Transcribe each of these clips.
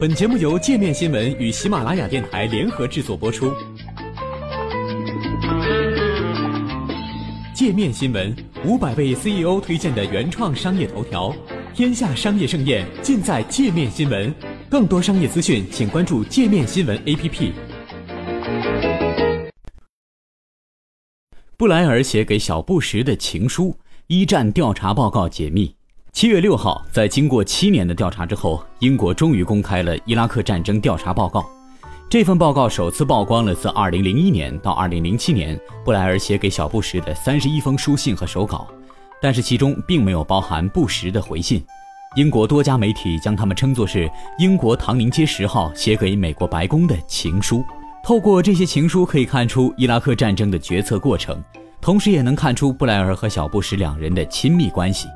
本节目由界面新闻与喜马拉雅电台联合制作播出。界面新闻五百位 CEO 推荐的原创商业头条，天下商业盛宴尽在界面新闻。更多商业资讯，请关注界面新闻 APP。布莱尔写给小布什的情书，一战调查报告解密。七月六号，在经过七年的调查之后，英国终于公开了伊拉克战争调查报告。这份报告首次曝光了自2001年到2007年布莱尔写给小布什的31封书信和手稿，但是其中并没有包含布什的回信。英国多家媒体将他们称作是英国唐宁街十号写给美国白宫的情书。透过这些情书，可以看出伊拉克战争的决策过程，同时也能看出布莱尔和小布什两人的亲密关系。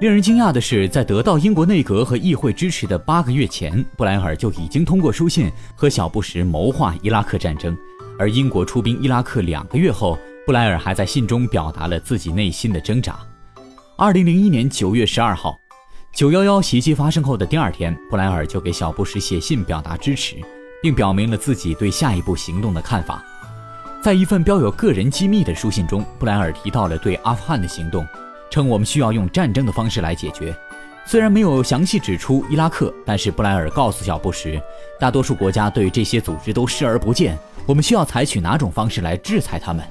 令人惊讶的是，在得到英国内阁和议会支持的八个月前，布莱尔就已经通过书信和小布什谋划伊拉克战争。而英国出兵伊拉克两个月后，布莱尔还在信中表达了自己内心的挣扎。二零零一年九月十二号，九幺幺袭击发生后的第二天，布莱尔就给小布什写信表达支持，并表明了自己对下一步行动的看法。在一份标有个人机密的书信中，布莱尔提到了对阿富汗的行动。称我们需要用战争的方式来解决，虽然没有详细指出伊拉克，但是布莱尔告诉小布什，大多数国家对这些组织都视而不见。我们需要采取哪种方式来制裁他们？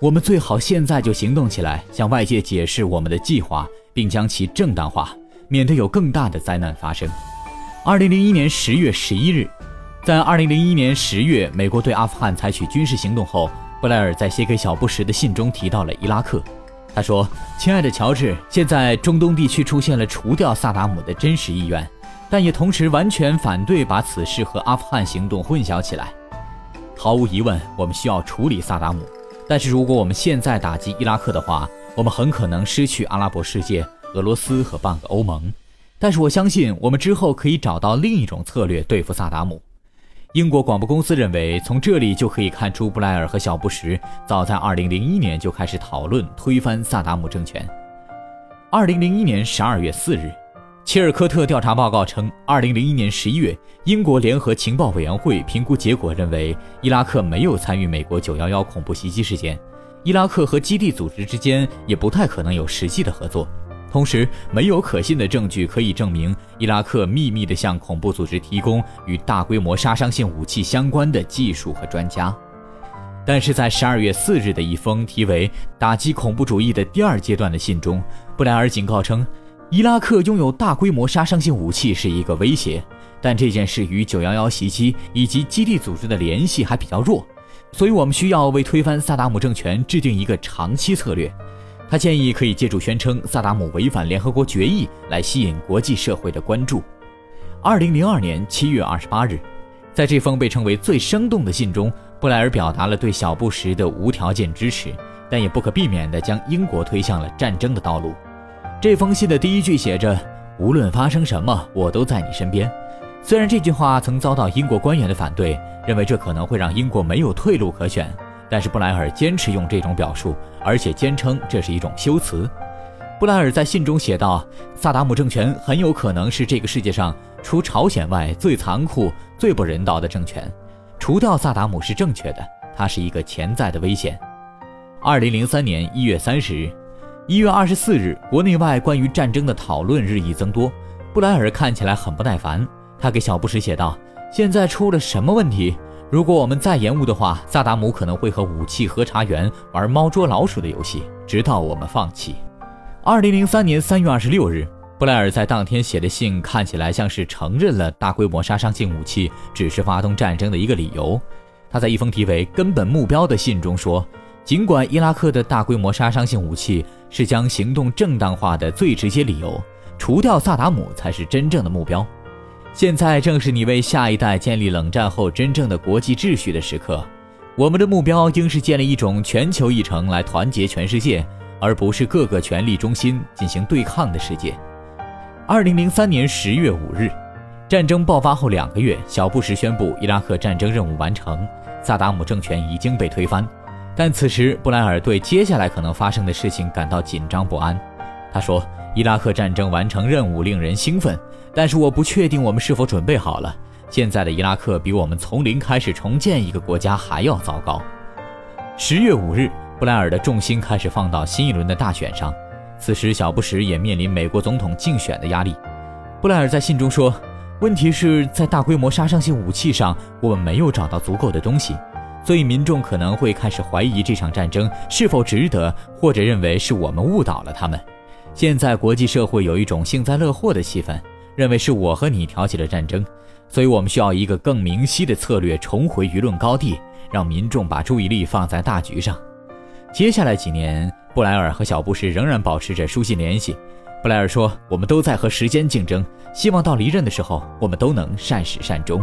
我们最好现在就行动起来，向外界解释我们的计划，并将其正当化，免得有更大的灾难发生。二零零一年十月十一日，在二零零一年十月美国对阿富汗采取军事行动后，布莱尔在写给小布什的信中提到了伊拉克。他说：“亲爱的乔治，现在中东地区出现了除掉萨达姆的真实意愿，但也同时完全反对把此事和阿富汗行动混淆起来。毫无疑问，我们需要处理萨达姆，但是如果我们现在打击伊拉克的话，我们很可能失去阿拉伯世界、俄罗斯和半个欧盟。但是我相信，我们之后可以找到另一种策略对付萨达姆。”英国广播公司认为，从这里就可以看出，布莱尔和小布什早在2001年就开始讨论推翻萨达姆政权。2001年12月4日，切尔科特调查报告称，2001年11月，英国联合情报委员会评估结果认为，伊拉克没有参与美国911恐怖袭击事件，伊拉克和基地组织之间也不太可能有实际的合作。同时，没有可信的证据可以证明伊拉克秘密地向恐怖组织提供与大规模杀伤性武器相关的技术和专家。但是在十二月四日的一封题为“打击恐怖主义的第二阶段”的信中，布莱尔警告称，伊拉克拥有大规模杀伤性武器是一个威胁，但这件事与九幺幺袭击以及基地组织的联系还比较弱，所以我们需要为推翻萨达姆政权制定一个长期策略。他建议可以借助宣称萨达姆违反联合国决议来吸引国际社会的关注。二零零二年七月二十八日，在这封被称为最生动的信中，布莱尔表达了对小布什的无条件支持，但也不可避免地将英国推向了战争的道路。这封信的第一句写着：“无论发生什么，我都在你身边。”虽然这句话曾遭到英国官员的反对，认为这可能会让英国没有退路可选。但是布莱尔坚持用这种表述，而且坚称这是一种修辞。布莱尔在信中写道：“萨达姆政权很有可能是这个世界上除朝鲜外最残酷、最不人道的政权。除掉萨达姆是正确的，它是一个潜在的危险。”二零零三年一月三十日，一月二十四日，国内外关于战争的讨论日益增多。布莱尔看起来很不耐烦，他给小布什写道：“现在出了什么问题？”如果我们再延误的话，萨达姆可能会和武器核查员玩猫捉老鼠的游戏，直到我们放弃。二零零三年三月二十六日，布莱尔在当天写的信看起来像是承认了大规模杀伤性武器只是发动战争的一个理由。他在一封题为“根本目标”的信中说：“尽管伊拉克的大规模杀伤性武器是将行动正当化的最直接理由，除掉萨达姆才是真正的目标。”现在正是你为下一代建立冷战后真正的国际秩序的时刻。我们的目标应是建立一种全球议程来团结全世界，而不是各个权力中心进行对抗的世界。二零零三年十月五日，战争爆发后两个月，小布什宣布伊拉克战争任务完成，萨达姆政权已经被推翻。但此时，布莱尔对接下来可能发生的事情感到紧张不安。他说：“伊拉克战争完成任务令人兴奋，但是我不确定我们是否准备好了。现在的伊拉克比我们从零开始重建一个国家还要糟糕。十月五日，布莱尔的重心开始放到新一轮的大选上。此时，小布什也面临美国总统竞选的压力。布莱尔在信中说：“问题是在大规模杀伤性武器上，我们没有找到足够的东西，所以民众可能会开始怀疑这场战争是否值得，或者认为是我们误导了他们。现在国际社会有一种幸灾乐祸的气氛，认为是我和你挑起了战争，所以我们需要一个更明晰的策略，重回舆论高地，让民众把注意力放在大局上。”接下来几年。布莱尔和小布什仍然保持着书信联系。布莱尔说：“我们都在和时间竞争，希望到离任的时候，我们都能善始善终。”